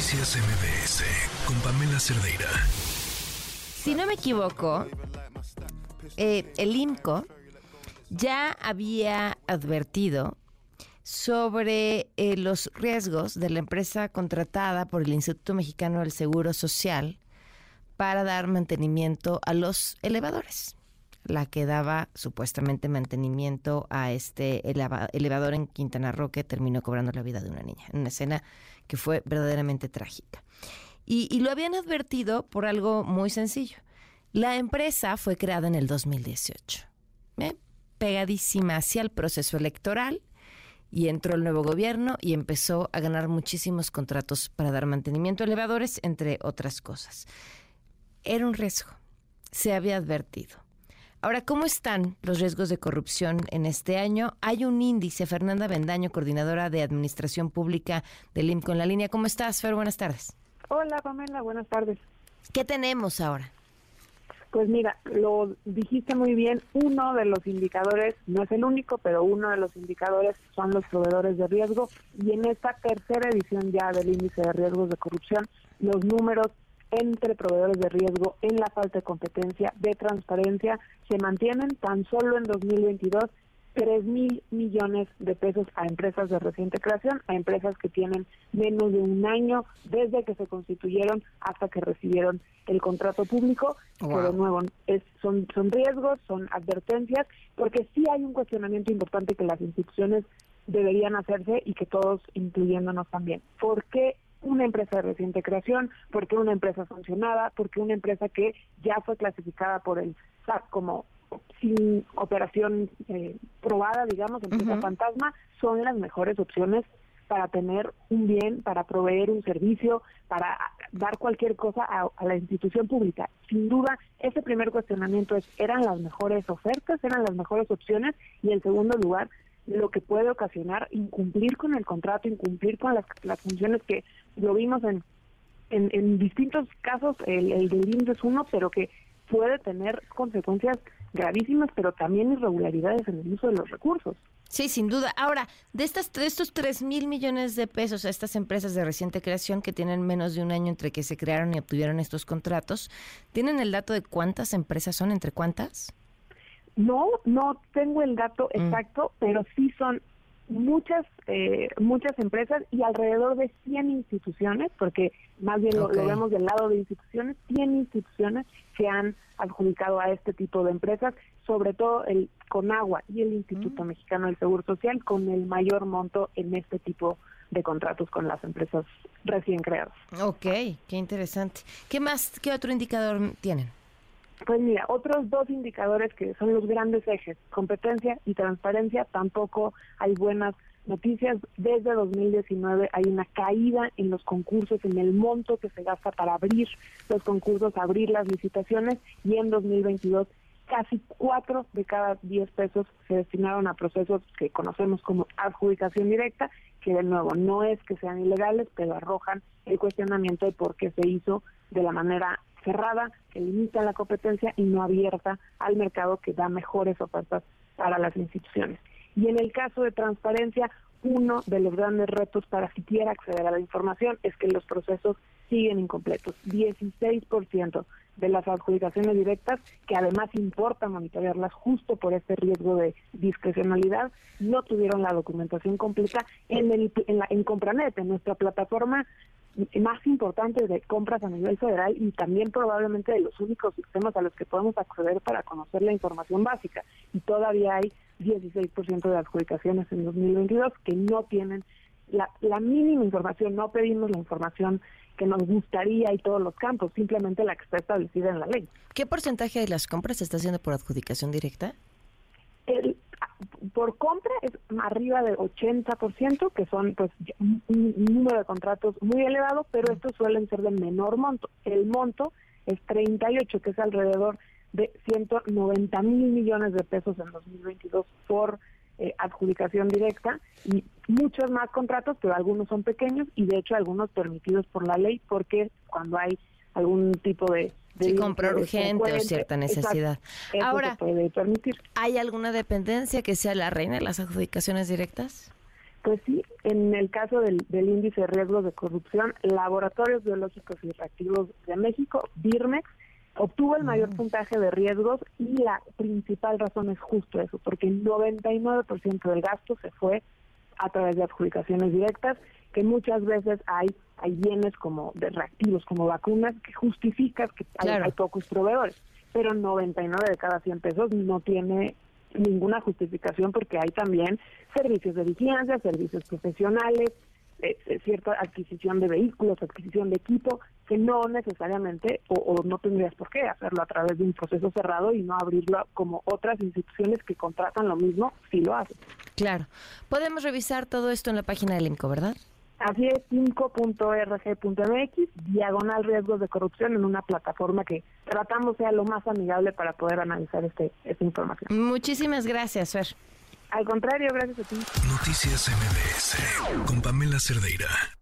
Noticias MBS con Pamela Cerdeira. Si no me equivoco, eh, el IMCO ya había advertido sobre eh, los riesgos de la empresa contratada por el Instituto Mexicano del Seguro Social para dar mantenimiento a los elevadores. La que daba supuestamente mantenimiento a este elevador en Quintana Roo que terminó cobrando la vida de una niña. Una escena que fue verdaderamente trágica. Y, lo habían advertido por algo muy sencillo. La empresa fue creada en el 2018, ¿eh? pegadísima hacia el proceso electoral y entró el nuevo gobierno y empezó a ganar muchísimos contratos para dar mantenimiento a elevadores, entre otras cosas. Era un riesgo, se había advertido. Ahora, ¿cómo están los riesgos de corrupción en este año? Hay un índice, Fernanda Bendaño, coordinadora de Administración Pública del IMCO en la línea. ¿Cómo estás, Fer? Buenas tardes. Hola, Pamela, buenas tardes. ¿Qué tenemos ahora? Pues mira, lo dijiste muy bien, uno de los indicadores, no es el único, pero uno de los indicadores son los proveedores de riesgo y en esta tercera edición ya del índice de riesgos de corrupción, los números entre proveedores de riesgo en la falta de competencia, de transparencia, se mantienen tan solo en 2022 3 mil millones de pesos a empresas de reciente creación, a empresas que tienen menos de un año desde que se constituyeron hasta que recibieron el contrato público. Pero de nuevo, es, son, son riesgos, son advertencias, porque sí hay un cuestionamiento importante que las instituciones deberían hacerse y que todos, incluyéndonos también. ¿Por qué una empresa de reciente creación? ¿Por qué una empresa sancionada? ¿Por qué una empresa que ya fue clasificada por el SAT como sin operación eh, probada, digamos, empresa fantasma, son las mejores opciones para tener un bien, para proveer un servicio, para dar cualquier cosa a, la institución pública. Sin duda, ese primer cuestionamiento es, ¿eran las mejores ofertas? ¿Eran las mejores opciones? Y en segundo lugar, lo que puede ocasionar incumplir con el contrato, incumplir con las, funciones que lo vimos en, en, distintos casos, el, el es uno, pero que puede tener consecuencias gravísimas, pero también irregularidades en el uso de los recursos. Sí, sin duda. Ahora, de, estas, de estos 3 mil millones de pesos a estas empresas de reciente creación que tienen menos de un año entre que se crearon y obtuvieron estos contratos, ¿tienen el dato de cuántas empresas son? ¿Entre cuántas? No, no tengo el dato mm. exacto, pero sí son muchas eh, muchas empresas y alrededor de 100 instituciones, porque más bien lo, vemos del lado de instituciones, 100 instituciones se han adjudicado a este tipo de empresas, sobre todo el Conagua y el Instituto mm. Mexicano del Seguro Social con el mayor monto en este tipo de contratos con las empresas recién creadas. Ok, qué interesante. ¿Qué más, qué otro indicador tienen? Pues mira, otros dos indicadores que son los grandes ejes, competencia y transparencia, tampoco hay buenas noticias. Desde 2019 hay una caída en los concursos, en el monto que se gasta para abrir los concursos, abrir las licitaciones y en 2022 casi cuatro de cada diez pesos se destinaron a procesos que conocemos como adjudicación directa, que de nuevo no es que sean ilegales, pero arrojan el cuestionamiento de por qué se hizo de la manera cerrada, que limita la competencia y no abierta al mercado que da mejores ofertas para las instituciones. Y en el caso de transparencia, uno de los grandes retos para siquiera acceder a la información es que los procesos siguen incompletos. 16% de las adjudicaciones directas, que además importa monitorearlas justo por este riesgo de discrecionalidad, no tuvieron la documentación completa en, el, en, la, en Compranet, en nuestra plataforma más importante de compras a nivel federal y también probablemente de los únicos sistemas a los que podemos acceder para conocer la información básica. Y todavía hay 16% de adjudicaciones en 2022 que no tienen la, la mínima información, no pedimos la información que nos gustaría y todos los campos, simplemente la que está establecida en la ley. ¿Qué porcentaje de las compras se está haciendo por adjudicación directa? El, por compra es arriba del 80%, que son pues un, número de contratos muy elevado, pero estos suelen ser de menor monto. El monto es 38, que es alrededor de 190 mil millones de pesos en 2022 por eh, adjudicación directa y muchos más contratos, pero algunos son pequeños y de hecho algunos permitidos por la ley porque cuando hay algún tipo de Sí, comprar urgente o cierta necesidad. Ahora, puede permitir. ¿hay alguna dependencia que sea la reina de las adjudicaciones directas? Pues sí, en el caso del, índice de riesgos de corrupción, Laboratorios Biológicos y Reactivos de México, BIRMEX, obtuvo el mayor mm. puntaje de riesgos y la principal razón es justo eso, porque el 99% del gasto se fue a través de adjudicaciones directas, que muchas veces hay hay bienes como de reactivos, como vacunas, que justifican que hay, pocos proveedores, pero 99 de cada 100 pesos no tiene ninguna justificación porque hay también servicios de vigilancia, servicios profesionales, eh, eh, cierta adquisición de vehículos, adquisición de equipo, que no necesariamente o, no tendrías por qué hacerlo a través de un proceso cerrado y no abrirlo como otras instituciones que contratan lo mismo si lo hacen. Claro. Podemos revisar todo esto en la página del INCO, ¿verdad? Así es, 5.rg.mx, diagonal riesgos de corrupción en una plataforma que tratamos sea lo más amigable para poder analizar este, esta información. Muchísimas gracias, Fer. Al contrario, gracias a ti. Noticias MBS con Pamela Cerdeira.